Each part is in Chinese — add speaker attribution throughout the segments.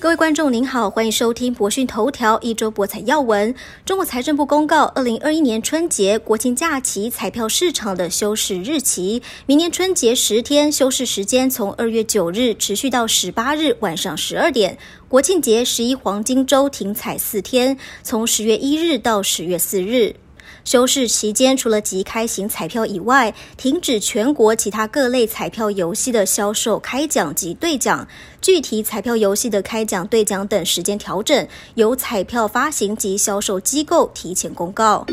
Speaker 1: 各位观众您好，欢迎收听博讯头条一周博彩要闻。中国财政部公告，二零二一年春节、国庆假期彩票市场的休市日期，明年春节十天休市时间从二月九日持续到十八日晚上十二点，国庆节十一黄金周停彩四天，从十月一日到十月四日。休市期间，除了即开型彩票以外，停止全国其他各类彩票游戏的销售、开奖及兑奖。具体彩票游戏的开奖、兑奖等时间调整，由彩票发行及销售机构提前公告。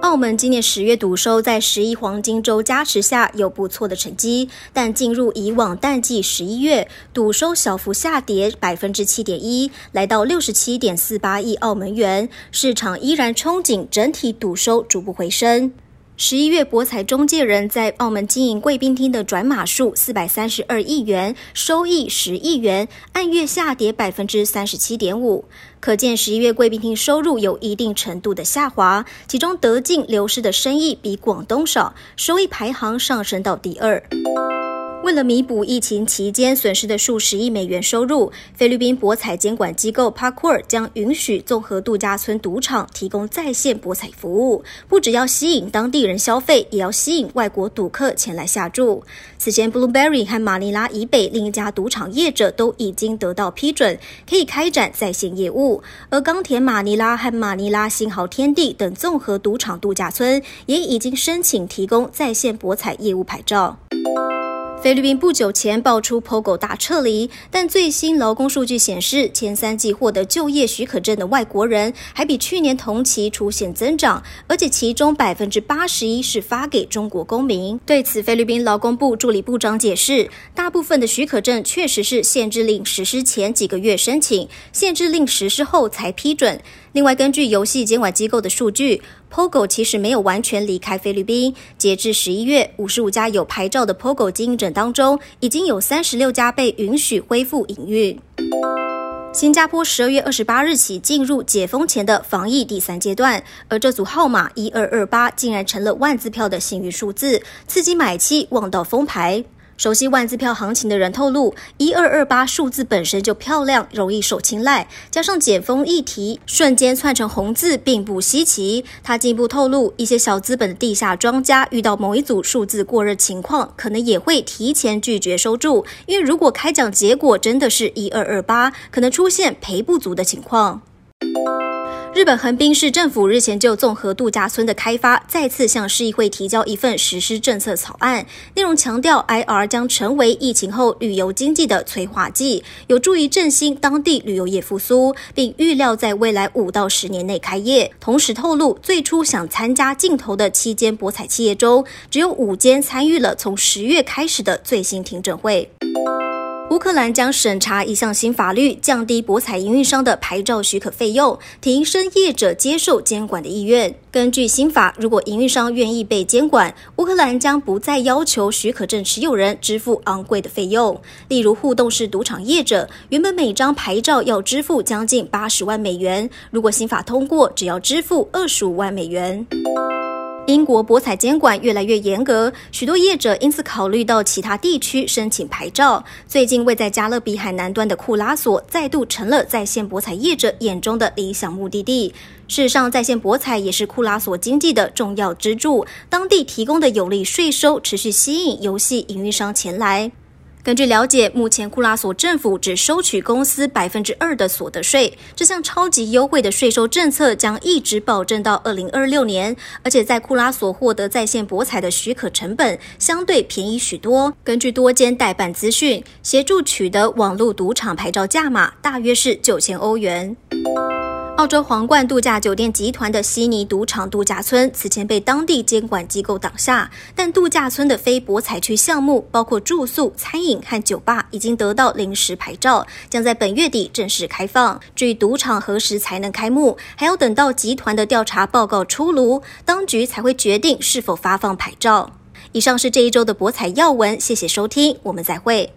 Speaker 1: 澳门今年十月赌收在十一黄金周加持下有不错的成绩，但进入以往淡季十一月，赌收小幅下跌百分之七点一，来到六十七点四八亿澳门元。市场依然憧憬整体赌收逐步回升。十一月，博彩中介人在澳门经营贵宾厅的转码数四百三十二亿元，收益十亿元，按月下跌百分之三十七点五。可见十一月贵宾厅收入有一定程度的下滑，其中德进流失的生意比广东少，收益排行上升到第二。为了弥补疫情期间损失的数十亿美元收入，菲律宾博彩监管机构 Parkour 将允许综合度假村赌场提供在线博彩服务，不只要吸引当地人消费，也要吸引外国赌客前来下注。此前，Blueberry 和马尼拉以北另一家赌场业者都已经得到批准，可以开展在线业务，而冈田马尼拉和马尼拉新豪天地等综合赌场度假村也已经申请提供在线博彩业务牌照。菲律宾不久前爆出 POGO 大撤离，但最新劳工数据显示，前三季获得就业许可证的外国人还比去年同期出现增长，而且其中百分之八十一是发给中国公民。对此，菲律宾劳工部助理部长解释，大部分的许可证确实是限制令实施前几个月申请，限制令实施后才批准。另外，根据游戏监管机构的数据，POGO 其实没有完全离开菲律宾。截至十一月，五十五家有牌照的 POGO 经营者当中，已经有三十六家被允许恢复营运。新加坡十二月二十八日起进入解封前的防疫第三阶段，而这组号码一二二八竟然成了万字票的幸运数字，刺激买气望到封牌。熟悉万字票行情的人透露，一二二八数字本身就漂亮，容易受青睐，加上解封议题，瞬间窜成红字，并不稀奇。他进一步透露，一些小资本的地下庄家遇到某一组数字过热情况，可能也会提前拒绝收注，因为如果开奖结果真的是一二二八，可能出现赔不足的情况。日本横滨市政府日前就综合度假村的开发再次向市议会提交一份实施政策草案，内容强调 IR 将成为疫情后旅游经济的催化剂，有助于振兴当地旅游业复苏，并预料在未来五到十年内开业。同时透露，最初想参加竞投的七间博彩企业中，只有五间参与了从十月开始的最新听证会。乌克兰将审查一项新法律，降低博彩营运商的牌照许可费用，提升业者接受监管的意愿。根据新法，如果营运商愿意被监管，乌克兰将不再要求许可证持有人支付昂贵的费用。例如，互动式赌场业者原本每张牌照要支付将近八十万美元，如果新法通过，只要支付二十五万美元。英国博彩监管越来越严格，许多业者因此考虑到其他地区申请牌照。最近，位在加勒比海南端的库拉索再度成了在线博彩业者眼中的理想目的地。事实上，在线博彩也是库拉索经济的重要支柱，当地提供的有利税收持续吸引游戏营运商前来。根据了解，目前库拉索政府只收取公司百分之二的所得税。这项超级优惠的税收政策将一直保证到二零二六年，而且在库拉索获得在线博彩的许可成本相对便宜许多。根据多间代办资讯，协助取得网络赌场牌照价码大约是九千欧元。澳洲皇冠度假酒店集团的悉尼赌场度假村此前被当地监管机构挡下，但度假村的非博彩区项目，包括住宿、餐饮和酒吧，已经得到临时牌照，将在本月底正式开放。至于赌场何时才能开幕，还要等到集团的调查报告出炉，当局才会决定是否发放牌照。以上是这一周的博彩要闻，谢谢收听，我们再会。